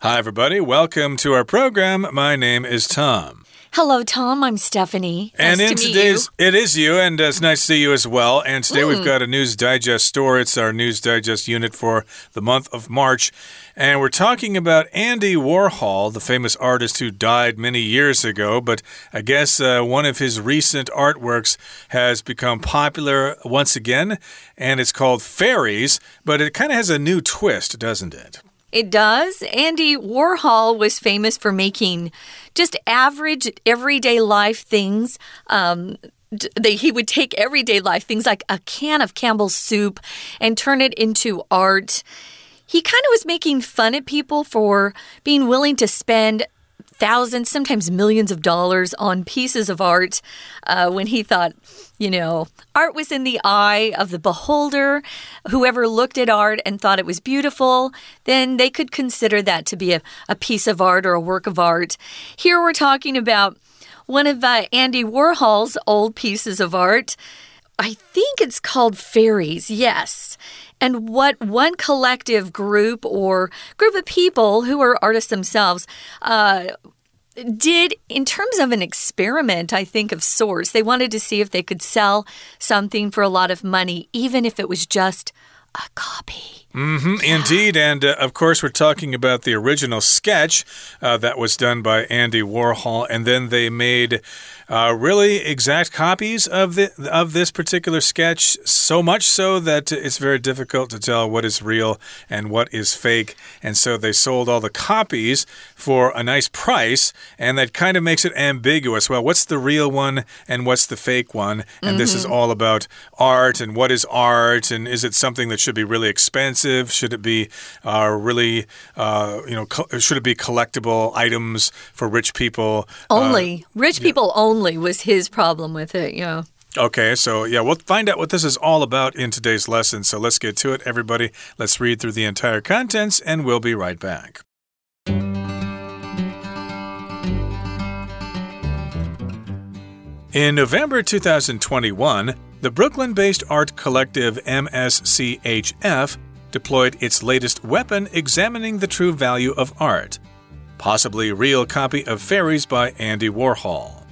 Hi, everybody. Welcome to our program. My name is Tom. Hello, Tom. I'm Stephanie. And nice in to today's, you. it is you, and uh, it's nice to see you as well. And today we've got a News Digest store. It's our News Digest unit for the month of March. And we're talking about Andy Warhol, the famous artist who died many years ago. But I guess uh, one of his recent artworks has become popular once again, and it's called Fairies. But it kind of has a new twist, doesn't it? It does. Andy Warhol was famous for making just average, everyday life things. Um, they, he would take everyday life things like a can of Campbell's soup and turn it into art. He kind of was making fun at people for being willing to spend thousands, sometimes millions of dollars on pieces of art uh, when he thought, you know, art was in the eye of the beholder. Whoever looked at art and thought it was beautiful, then they could consider that to be a, a piece of art or a work of art. Here we're talking about one of uh, Andy Warhol's old pieces of art. I think it's called Fairies, yes. And what one collective group or group of people who are artists themselves uh, did in terms of an experiment, I think, of sorts. They wanted to see if they could sell something for a lot of money, even if it was just a copy. Mm -hmm, indeed. And uh, of course, we're talking about the original sketch uh, that was done by Andy Warhol, and then they made. Uh, really exact copies of the of this particular sketch, so much so that it's very difficult to tell what is real and what is fake. And so they sold all the copies for a nice price, and that kind of makes it ambiguous. Well, what's the real one and what's the fake one? And mm -hmm. this is Mm-hmm. all about art and what is art, and is it something that should be really expensive? Should it be uh, really, uh, you know, should it be collectible items for rich people? Only rich people only was his problem with it. Yeah. Okay, so yeah, we'll find out what this is all about in today's lesson. So let's get to it, everybody. Let's read through the entire contents, and we'll be right back. In November 2021, the Brooklyn based art collective MSCHF deployed its latest weapon examining the true value of art, possibly real copy of Fairies by Andy Warhol.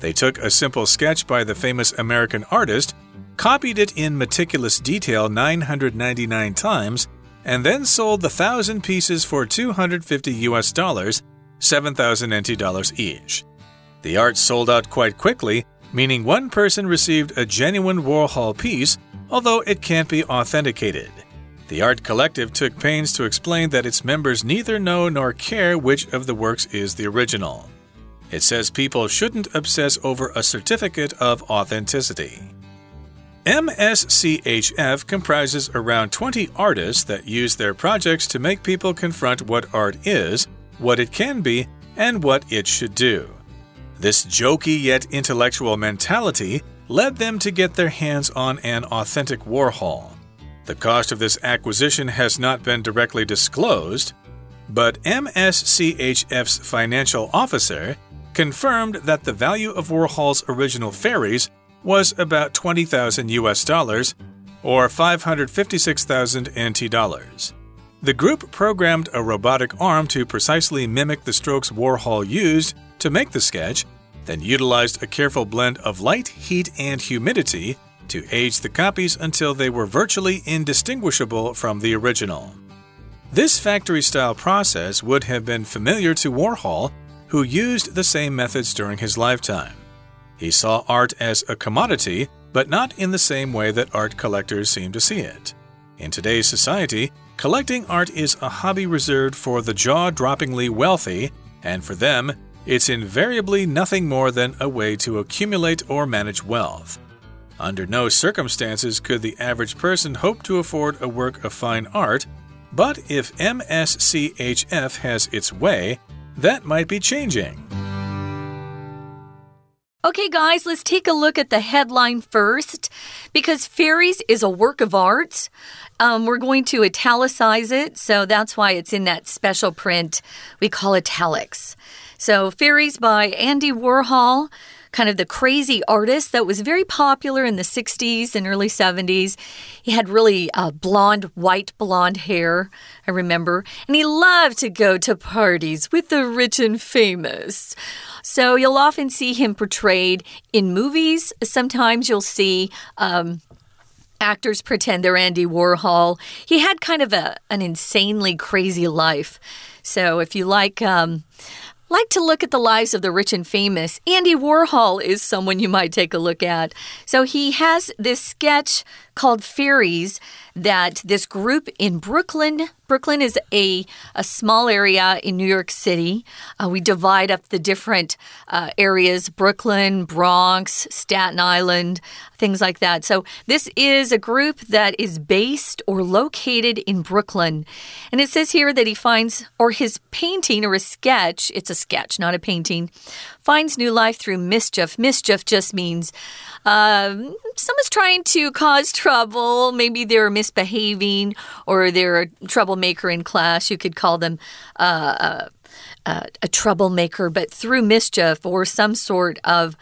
They took a simple sketch by the famous American artist, copied it in meticulous detail 999 times, and then sold the thousand pieces for 250 US dollars, 7,000 NT dollars each. The art sold out quite quickly, meaning one person received a genuine Warhol piece, although it can't be authenticated. The art collective took pains to explain that its members neither know nor care which of the works is the original. It says people shouldn't obsess over a certificate of authenticity. MSCHF comprises around 20 artists that use their projects to make people confront what art is, what it can be, and what it should do. This jokey yet intellectual mentality led them to get their hands on an authentic Warhol. The cost of this acquisition has not been directly disclosed, but MSCHF's financial officer confirmed that the value of Warhol's original fairies was about 20,000 US dollars or 556,000 NT dollars. The group programmed a robotic arm to precisely mimic the strokes Warhol used to make the sketch, then utilized a careful blend of light, heat, and humidity to age the copies until they were virtually indistinguishable from the original. This factory style process would have been familiar to Warhol, who used the same methods during his lifetime. He saw art as a commodity, but not in the same way that art collectors seem to see it. In today's society, collecting art is a hobby reserved for the jaw droppingly wealthy, and for them, it's invariably nothing more than a way to accumulate or manage wealth. Under no circumstances could the average person hope to afford a work of fine art, but if MSCHF has its way, that might be changing. Okay, guys, let's take a look at the headline first. Because Fairies is a work of art, um, we're going to italicize it, so that's why it's in that special print we call italics. So, Fairies by Andy Warhol kind of the crazy artist that was very popular in the 60s and early 70s. He had really uh, blonde, white blonde hair, I remember, and he loved to go to parties with the rich and famous. So you'll often see him portrayed in movies. Sometimes you'll see. Um, actors pretend they're Andy Warhol. He had kind of a an insanely crazy life. So if you like um, like to look at the lives of the rich and famous, Andy Warhol is someone you might take a look at. So he has this sketch called Fairies that this group in Brooklyn, Brooklyn is a, a small area in New York City. Uh, we divide up the different uh, areas Brooklyn, Bronx, Staten Island, things like that. So, this is a group that is based or located in Brooklyn. And it says here that he finds, or his painting or a sketch, it's a sketch, not a painting, finds new life through mischief. Mischief just means uh, someone's trying to cause trouble. Maybe they're misbehaving or they're a troublemaker in class. You could call them uh, uh, a troublemaker, but through mischief or some sort of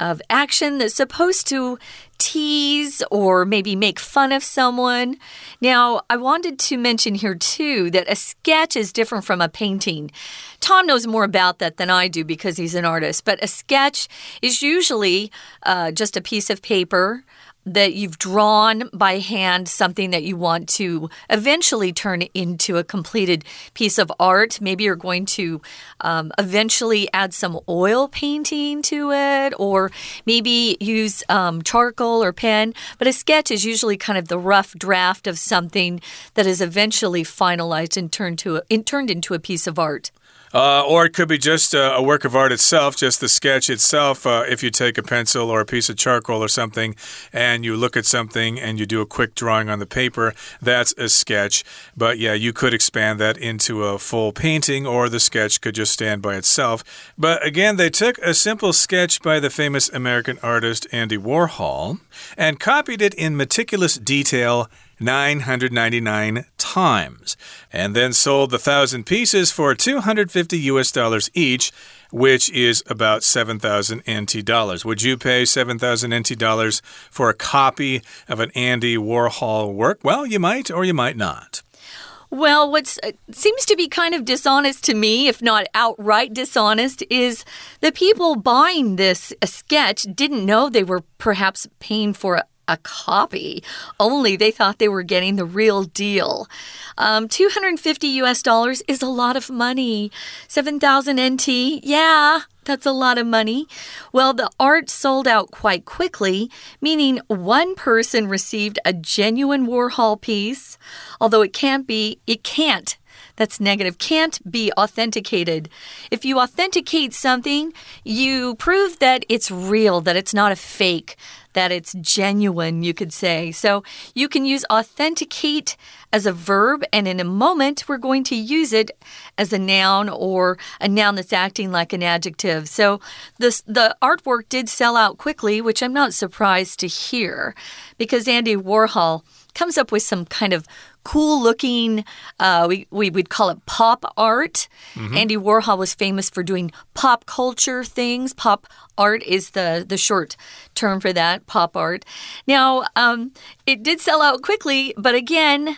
of action that's supposed to tease or maybe make fun of someone. Now, I wanted to mention here too that a sketch is different from a painting. Tom knows more about that than I do because he's an artist, but a sketch is usually uh, just a piece of paper that you've drawn by hand something that you want to eventually turn into a completed piece of art. Maybe you're going to um, eventually add some oil painting to it, or maybe use um, charcoal or pen. But a sketch is usually kind of the rough draft of something that is eventually finalized and turned to a, turned into a piece of art. Uh, or it could be just a, a, work of art itself, just the sketch itself. Uh, if you take a pencil or a piece of charcoal or something and you look at something and you do a quick drawing on the paper, that's a sketch. But yeah, you could expand that into a full painting or the sketch could just stand by itself. But again, they took a simple sketch by the famous American artist Andy Warhol and copied it in meticulous detail 999 times, and then sold the thousand pieces for 250 US dollars each, which is about 7,000 NT dollars. Would you pay 7,000 NT dollars for a copy of an Andy Warhol work? Well, you might or you might not. Well, what uh, seems to be kind of dishonest to me, if not outright dishonest, is the people buying this sketch didn't know they were perhaps paying for a copy. Only they thought they were getting the real deal. Um, 250 US dollars is a lot of money. 7,000 NT, yeah, that's a lot of money. Well, the art sold out quite quickly, meaning one person received a genuine Warhol piece, although it can't be, it can't that's negative can't be authenticated. If you authenticate something, you prove that it's real, that it's not a fake, that it's genuine, you could say. So you can use authenticate as a verb, and in a moment, we're going to use it as a noun or a noun that's acting like an adjective. So this, the artwork did sell out quickly, which I'm not surprised to hear because Andy Warhol comes up with some kind of cool looking, uh, we, we would call it pop art. Mm -hmm. Andy Warhol was famous for doing pop culture things. Pop art is the, the short term for that, pop art. Now, um, it did sell out quickly, but again,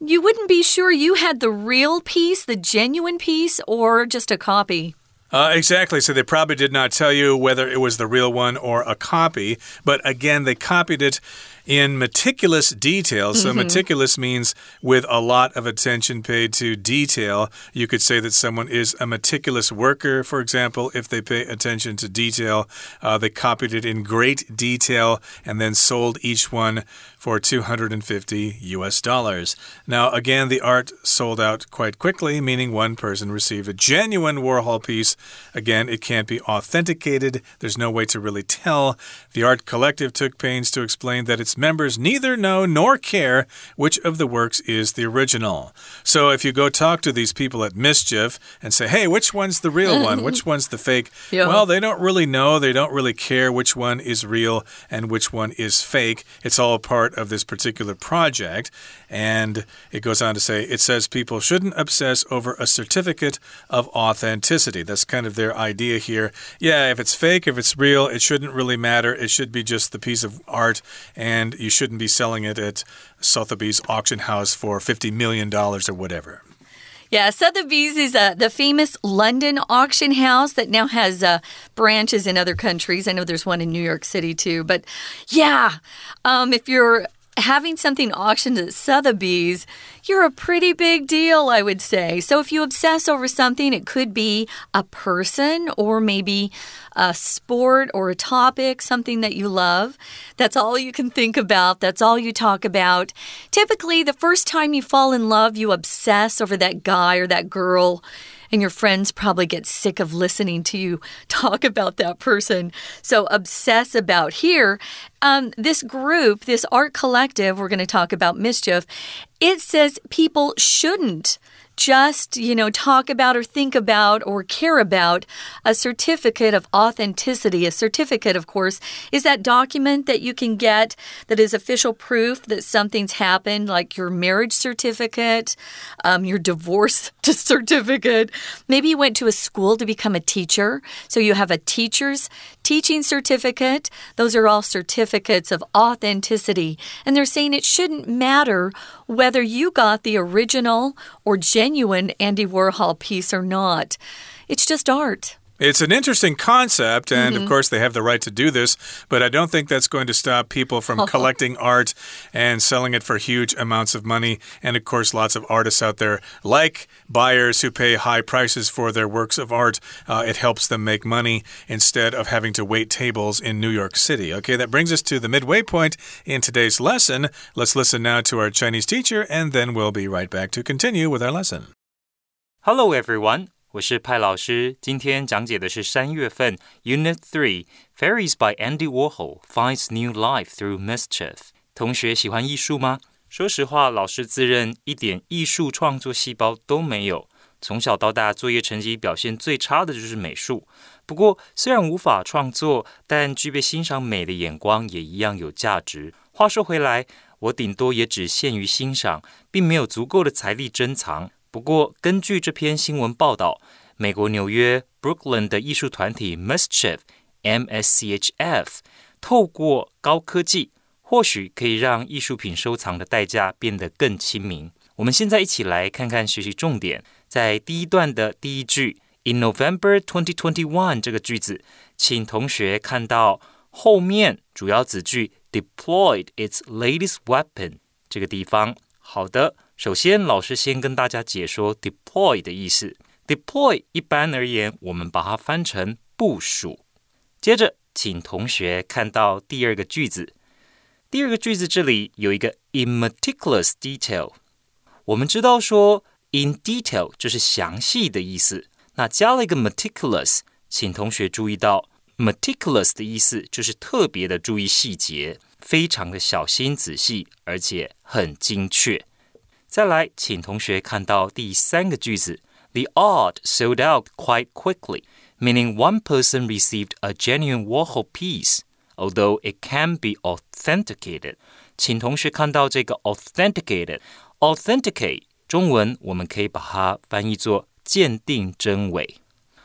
you wouldn't be sure you had the real piece, the genuine piece, or just a copy. Uh, exactly. So they probably did not tell you whether it was the real one or a copy. But again, they copied it in meticulous detail. So, mm -hmm. meticulous means with a lot of attention paid to detail. You could say that someone is a meticulous worker, for example, if they pay attention to detail. Uh, they copied it in great detail and then sold each one for 250 US dollars. Now, again, the art sold out quite quickly, meaning one person received a genuine Warhol piece. Again, it can't be authenticated, there's no way to really tell. The art collective took pains to explain that its members neither know nor care which of the works is the original. So, if you go talk to these people at Mischief and say, hey, which one's the real one? Which one's the fake? Yeah. Well, they don't really know. They don't really care which one is real and which one is fake. It's all part of this particular project. And it goes on to say it says people shouldn't obsess over a certificate of authenticity. That's kind of their idea here. Yeah, if it's fake, if it's real, it shouldn't really matter. It should be just the piece of art, and you shouldn't be selling it at Sotheby's auction house for $50 million or whatever. Yeah, Sotheby's is uh, the famous London auction house that now has uh, branches in other countries. I know there's one in New York City too. But yeah, um, if you're having something auctioned at Sotheby's, you're a pretty big deal, I would say. So if you obsess over something, it could be a person or maybe a sport or a topic, something that you love. That's all you can think about. That's all you talk about. Typically, the first time you fall in love, you obsess over that guy or that girl and your friends probably get sick of listening to you talk about that person. So, obsess about here. Um, this group, this art collective, we're going to talk about mischief, it says people shouldn't just, you know, talk about or think about or care about a certificate of authenticity. A certificate, of course, is that document that you can get that is official proof that something's happened, like your marriage certificate, um, your divorce certificate. Maybe you went to a school to become a teacher, so you have a teacher's teaching certificate. Those are all certificates of authenticity. And they're saying it shouldn't matter whether you got the original or genuine Andy Warhol piece or not. It's just art. It's an interesting concept, and mm -hmm. of mm-hmm. course, they have the right to do this, but I don't think that's going to stop people from collecting art and selling it for huge amounts of money. And of course, lots of artists out there, like buyers who pay high prices for their works of art, uh, it helps them make money instead of having to wait tables in New York City. Okay, that brings us to the midway point in today's lesson. Let's listen now to our Chinese teacher, and then we'll be right back to continue with our lesson. Hello, everyone. 我是派老师，今天讲解的是三月份 Unit Three Fairies by Andy Warhol finds new life through mischief。同学喜欢艺术吗？说实话，老师自认一点艺术创作细胞都没有。从小到大，作业成绩表现最差的就是美术。不过，虽然无法创作，但具备欣赏美的眼光也一样有价值。话说回来，我顶多也只限于欣赏，并没有足够的财力珍藏。不过，根据这篇新闻报道，美国纽约 Brooklyn 的艺术团体 Mischief（M.S.C.H.F.） 透过高科技，或许可以让艺术品收藏的代价变得更亲民。我们现在一起来看看学习重点，在第一段的第一句 “In November 2021” 这个句子，请同学看到后面主要子句 “deployed its latest weapon” 这个地方。好的。首先，老师先跟大家解说 deploy 的意思。deploy 一般而言，我们把它翻成部署。接着，请同学看到第二个句子。第二个句子这里有一个 in meticulous detail。我们知道说 in detail 就是详细的意思，那加了一个 meticulous，请同学注意到 meticulous 的意思就是特别的注意细节，非常的小心仔细，而且很精确。再来，请同学看到第三个句子：The art sold out quite quickly, meaning one person received a genuine Warhol piece, although it can be authenticated. 请同学看到这个 authenticated。authenticate 中文我们可以把它翻译作鉴定真伪。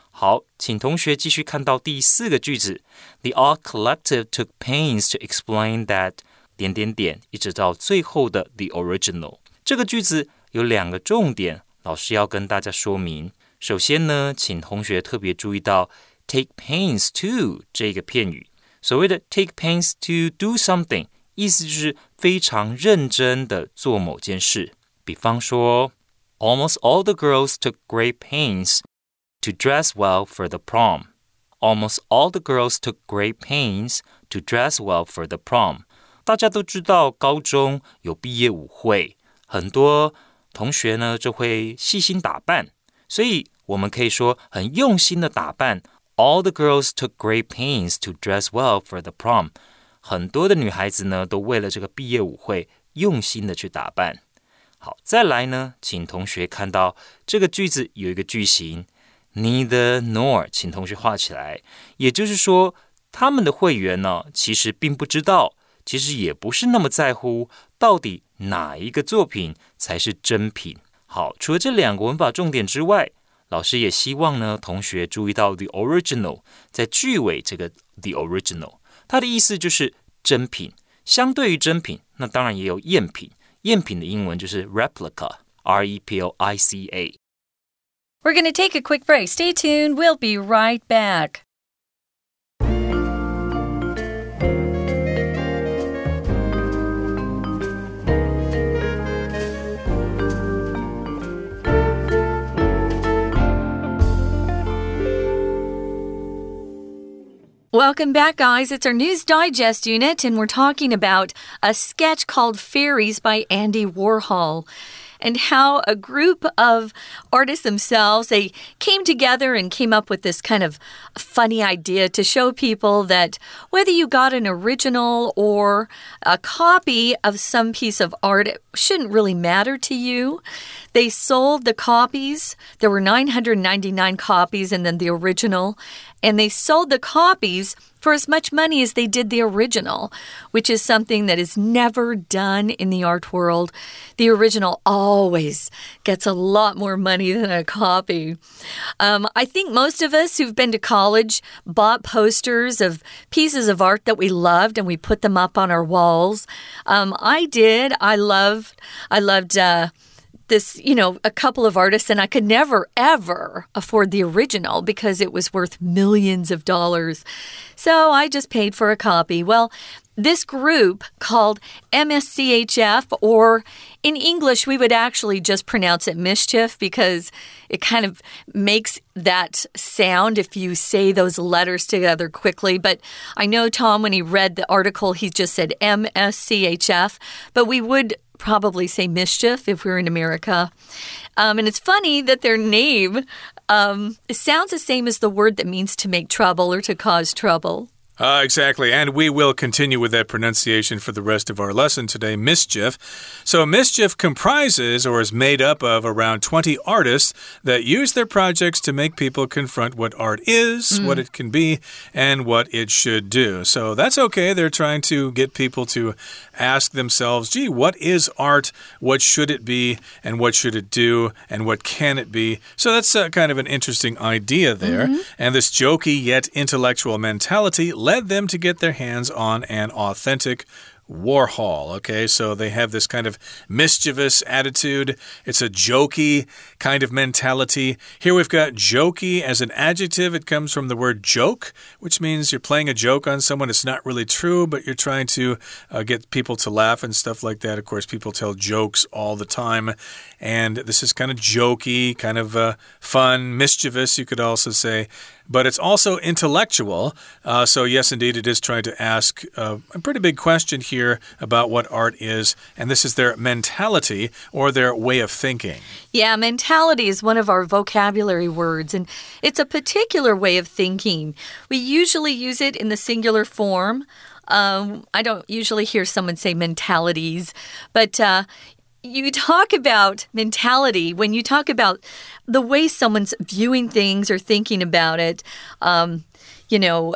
好，请同学继续看到第四个句子：The art collective took pains to explain that 点点点，一直到最后的 the original。这个句子有两个重点，老师要跟大家说明。首先呢，请同学特别注意到 “take pains to” 这个片语。所谓的 “take pains to do something”，意思就是非常认真的做某件事。比方说，“Almost all the girls took great pains to dress well for the prom.” Almost all the girls took great pains to dress well for the prom。大家都知道，高中有毕业舞会。很多同学呢就会细心打扮，所以我们可以说很用心的打扮。All the girls took great pains to dress well for the prom。很多的女孩子呢都为了这个毕业舞会用心的去打扮。好，再来呢，请同学看到这个句子有一个句型，neither nor，请同学画起来。也就是说，他们的会员呢其实并不知道，其实也不是那么在乎到底。哪一个作品才是真品。好，除了这两个文法重点之外，老师也希望呢同学注意到 the original 在句尾这个 the original，它的意思就是真品。相对于真品，那当然也有赝品。赝品的英文就是 replica，R E P L I C A。We're going to take a quick break. Stay tuned. We'll be right back. Welcome back, guys. It's our News Digest unit, and we're talking about a sketch called Fairies by Andy Warhol and how a group of artists themselves they came together and came up with this kind of funny idea to show people that whether you got an original or a copy of some piece of art it shouldn't really matter to you. They sold the copies. There were 999 copies and then the original and they sold the copies for as much money as they did the original, which is something that is never done in the art world. The original always gets a lot more money than a copy. Um, I think most of us who've been to college bought posters of pieces of art that we loved and we put them up on our walls. Um, I did. I loved. I loved. Uh, this, you know, a couple of artists, and I could never, ever afford the original because it was worth millions of dollars. So I just paid for a copy. Well, this group called MSCHF, or in English, we would actually just pronounce it mischief because it kind of makes that sound if you say those letters together quickly. But I know Tom, when he read the article, he just said MSCHF, but we would probably say mischief if we are in America. Um, and it's funny that their name um, sounds the same as the word that means to make trouble or to cause trouble. Uh, exactly. And we will continue with that pronunciation for the rest of our lesson today mischief. So, mischief comprises or is made up of around 20 artists that use their projects to make people confront what art is, mm. what it can be, and what it should do. So, that's okay. They're trying to get people to ask themselves, gee, what is art? What should it be? And what should it do? And what can it be? So, that's uh, kind of an interesting idea there. Mm -hmm. And this jokey yet intellectual mentality led them to get their hands on an authentic Warhol. Okay, so they have this kind of mischievous attitude. It's a jokey kind of mentality. Here we've got jokey as an adjective. It comes from the word joke, which means you're playing a joke on someone. It's not really true, but you're trying to uh, get people to laugh and stuff like that. Of course, people tell jokes all the time. And this is kind of jokey, kind of uh, fun, mischievous, you could also say but it's also intellectual. Uh, so, yes, indeed, it is trying to ask uh, a pretty big question here about what art is, and this is their mentality or their way of thinking. Yeah, mentality is one of our vocabulary words, and it's a particular way of thinking. We usually use it in the singular form. Um, I don't usually hear someone say mentalities, but uh, you talk about mentality when you talk about the way someone's viewing things or thinking about it. Um, you know,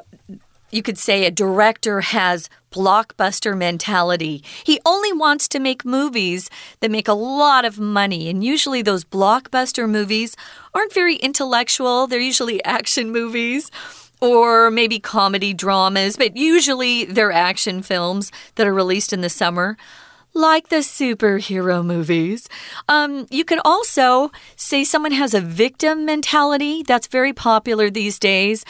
you could say a director has blockbuster mentality. He only wants to make movies that make a lot of money. And usually, those blockbuster movies aren't very intellectual, they're usually action movies. Or maybe comedy dramas, but usually they're action films that are released in the summer like the superhero movies. Um, you can also say someone has a victim mentality. That's very popular these days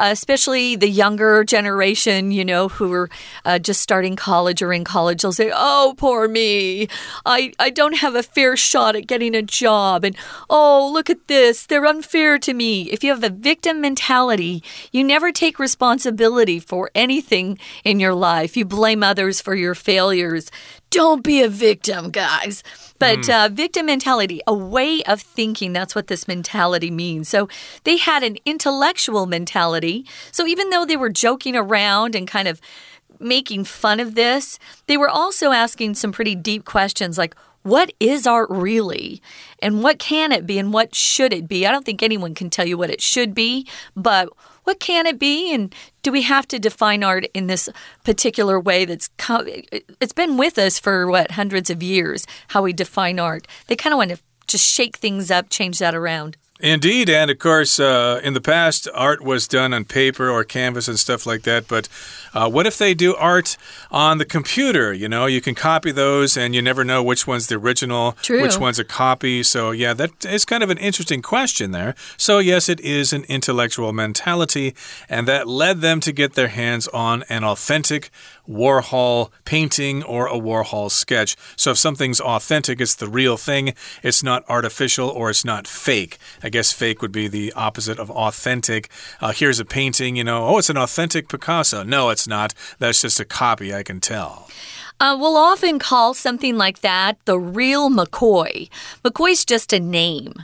uh, especially the younger generation, you know, who are uh, just starting college or in college. They'll say, Oh, poor me. I, I don't have a fair shot at getting a job. And oh, look at this. They're unfair to me. If you have a victim mentality, you never take responsibility for anything in your life. You blame others for your failures. Don't be a victim, guys. But mm. uh, victim mentality, a way of thinking, that's what this mentality means. So they had an intellectual mentality. So even though they were joking around and kind of making fun of this, they were also asking some pretty deep questions like, what is art really? And what can it be? And what should it be? I don't think anyone can tell you what it should be, but what can it be? And do we have to define art in this particular way that's it's been with us for what hundreds of years how we define art they kind of want to just shake things up change that around Indeed, and of course, uh, in the past, art was done on paper or canvas and stuff like that. But uh, what if they do art on the computer? You know, you can copy those, and you never know which one's the original, True. which one's a copy. So, yeah, that is kind of an interesting question there. So, yes, it is an intellectual mentality, and that led them to get their hands on an authentic Warhol painting or a Warhol sketch. So if something's authentic, it's the real thing. It's not artificial or it's not fake. I guess fake would be the opposite of authentic. Uh, here's a painting, you know, oh, it's an authentic Picasso. No, it's not. That's just a copy, I can tell. Uh, we'll often call something like that the real McCoy. McCoy's just a name.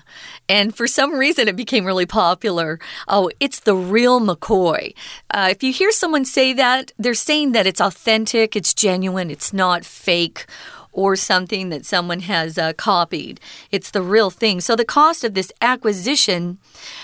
And for some reason, it became really popular. Oh, it's the real McCoy. Uh, if you hear someone say that, they're saying that it's authentic, it's genuine, it's not fake or something that someone has uh, copied. It's the real thing. So the cost of this acquisition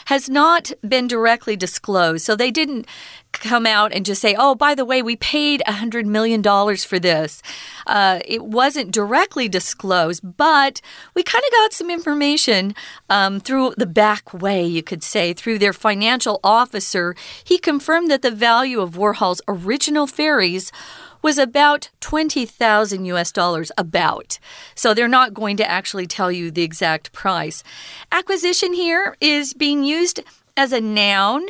has not been directly disclosed. So they didn't come out and just say, oh, by the way, we paid a $100 million for this. Uh, it wasn't directly disclosed, but we kind of got some information um, through the back way, you could say, through their financial officer. He confirmed that the value of Warhol's original fairies was about 20,000 US dollars about. So they're not going to actually tell you the exact price. Acquisition here is being used as a noun.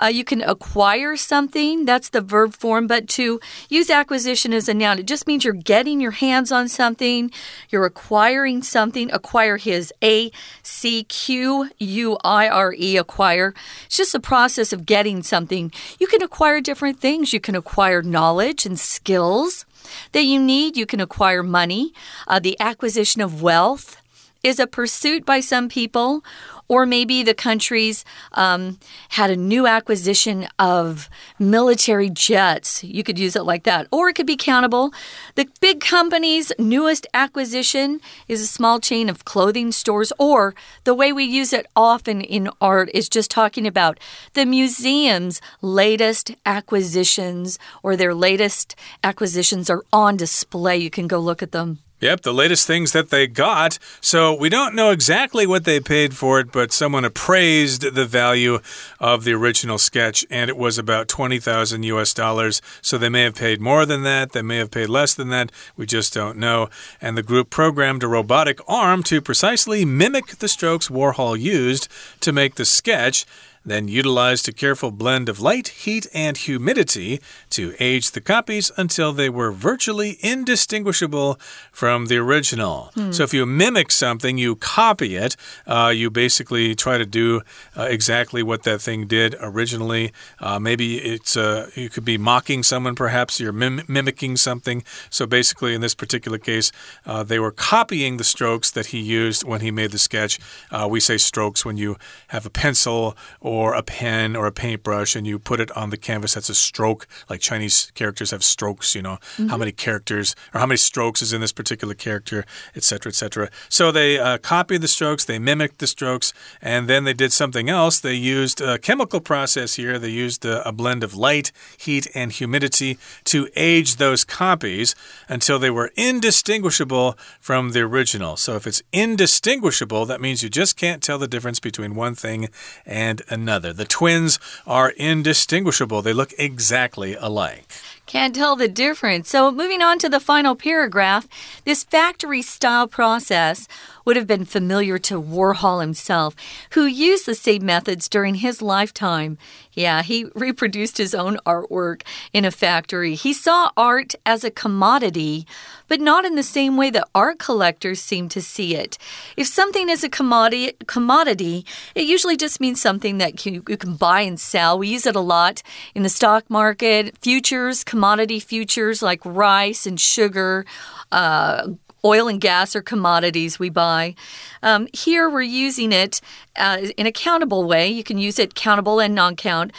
Uh, you can acquire something, that's the verb form, but to use acquisition as a noun, it just means you're getting your hands on something, you're acquiring something. Acquire his A C Q U I R E, acquire. It's just a process of getting something. You can acquire different things, you can acquire knowledge and skills that you need, you can acquire money, uh, the acquisition of wealth is a pursuit by some people, or maybe the countries um, had a new acquisition of military jets. You could use it like that. Or it could be countable. The big company's newest acquisition is a small chain of clothing stores. Or the way we use it often in art is just talking about the museum's latest acquisitions or their latest acquisitions are on display. You can go look at them. Yep, the latest things that they got. So we don't know exactly what they paid for it, but someone appraised the value of the original sketch, and it was about 20,000 US dollars. So they may have paid more than that, they may have paid less than that. We just don't know. And the group programmed a robotic arm to precisely mimic the strokes Warhol used to make the sketch then utilized a careful blend of light, heat, and humidity to age the copies until they were virtually indistinguishable from the original. Hmm. So if you mimic something, you copy it, uh, you basically try to do uh, exactly what that thing did originally. Uh, maybe it's uh, you could be mocking someone, perhaps you're mim mimicking something. So basically, in this particular case, uh, they were copying the strokes that he used when he made the sketch. Uh, we say strokes when you have a pencil or a pen or a paintbrush and you put it on the canvas. That's a stroke. Like Chinese characters have strokes, you know, mm -hmm. how mm-hmm. many characters or how many strokes is in this particular character, etc., etc. So they uh, copied the strokes, they mimicked the strokes, and then they did something else. They used a chemical process here. They used a, a blend of light, heat, and humidity to age those copies until they were indistinguishable from the original. So if it's indistinguishable, that means you just can't tell the difference between one thing and another another. The twins are indistinguishable, they look exactly alike. Can't tell the difference. So, moving on to the final paragraph, this factory style process would have been familiar to Warhol himself, who used the same methods during his lifetime. Yeah, he reproduced his own artwork in a factory. He saw art as a commodity, but not in the same way that art collectors seem to see it. If something is a commodity, commodity it usually just means something that you, can buy and sell. We use it a lot in the stock market, futures, commodity futures like rice and sugar. Uh, oil and gas are commodities we buy. Um, here we're using it uh, in a countable way. You can use it countable and non count.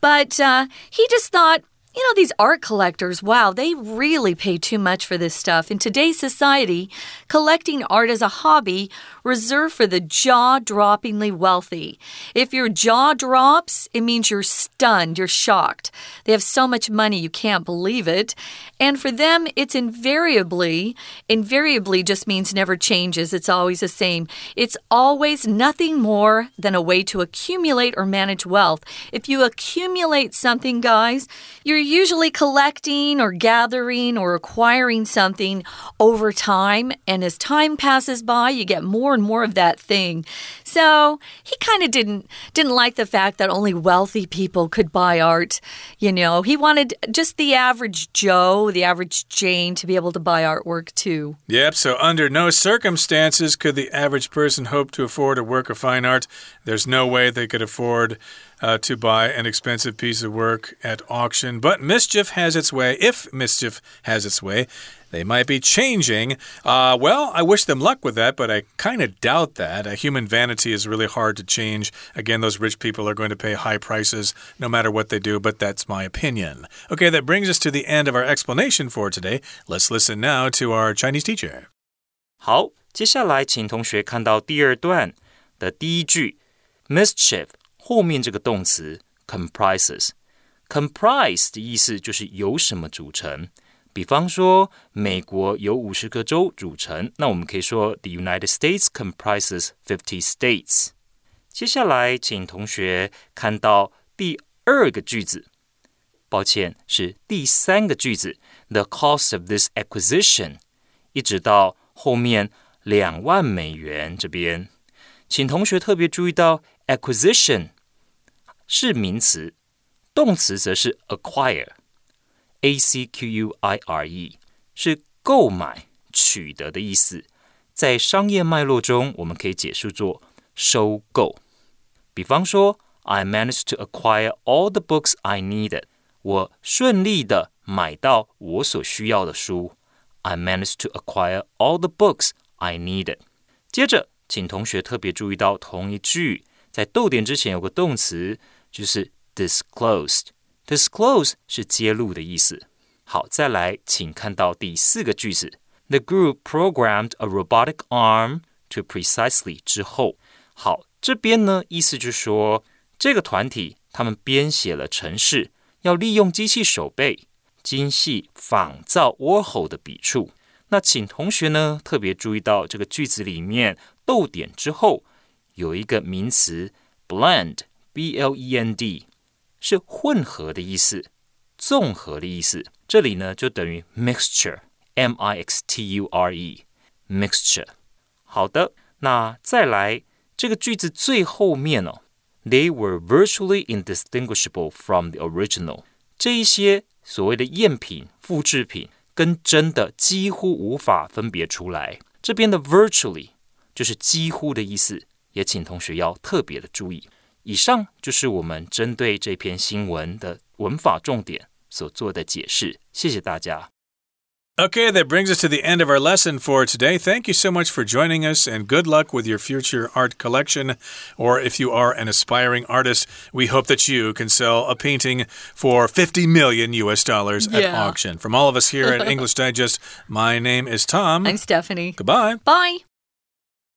But uh, he just thought You know, these art collectors, wow, they really pay too much for this stuff. In today's society, collecting art is a hobby reserved for the jaw droppingly wealthy. If your jaw drops, it means you're stunned, you're shocked. They have so much money, you can't believe it. And for them, it's invariably, invariably just means never changes. It's always the same. It's always nothing more than a way to accumulate or manage wealth. If you accumulate something, guys, you're usually collecting or gathering or acquiring something over time. And as time passes by, you get more and more of that thing. So he kind of didn't didn't like the fact that only wealthy people could buy art. You know, he wanted just the average Joe, the average Jane to be able to buy artwork too. Yep, so under no circumstances could the average person hope to afford a work of fine art. There's no way they could afford uh, to buy an expensive piece of work at auction. But mischief has its way, if mischief has its way. They might be changing. Uh, well, I wish them luck with that, but I kind of doubt that. A human vanity is really hard to change. Again, those rich people are going to pay high prices no matter what they do, but that's my opinion. Okay, that brings us to the end of our explanation for today. Let's listen now to our Chinese teacher. 好，接下来请同学看到第二段的第一句，mischief 后面这个动词 comprises。comprise 的意思就是由什么组成。比方说，美国由五十个州组成，那我们可以说 The United States comprises fifty states。接下来，请同学看到第二个句子，抱歉，是第三个句子，The cost of this acquisition，一直到后面两万美元这边，请同学特别注意到 acquisition 是名词，动词则是 acquire，a c q u i r e，是购买、取得的意思。在商业脉络中，我们可以解释作收购。比方说，I managed to acquire all the books I needed。我顺利的买到我所需要的书。I managed to acquire all the books I needed。接着，请同学特别注意到同一句在逗点之前有个动词就是 disclosed。disclose 是揭露的意思。好，再来，请看到第四个句子：The group programmed a robotic arm to precisely 之后，好，这边呢意思就是说，这个团体他们编写了程式，要利用机器手背精细仿造 Warhol 的笔触。那请同学呢特别注意到这个句子里面逗点之后有一个名词 blend B L E N D 是混合的意思，综合的意思。这里呢就等于 mixture，M I X T U R E，mixture。好的，那再来这个句子最后面哦，They were virtually indistinguishable from the original。这一些所谓的赝品、复制品跟真的几乎无法分别出来。这边的 virtually 就是几乎的意思，也请同学要特别的注意。以上就是我们针对这篇新闻的文法重点所做的解释。谢谢大家。Okay, that brings us to the end of our lesson for today. Thank you so much for joining us and good luck with your future art collection. Or if you are an aspiring artist, we hope that you can sell a painting for 50 million US dollars yeah. at auction. From all of us here at English Digest, my name is Tom. I'm Stephanie. Goodbye. Bye.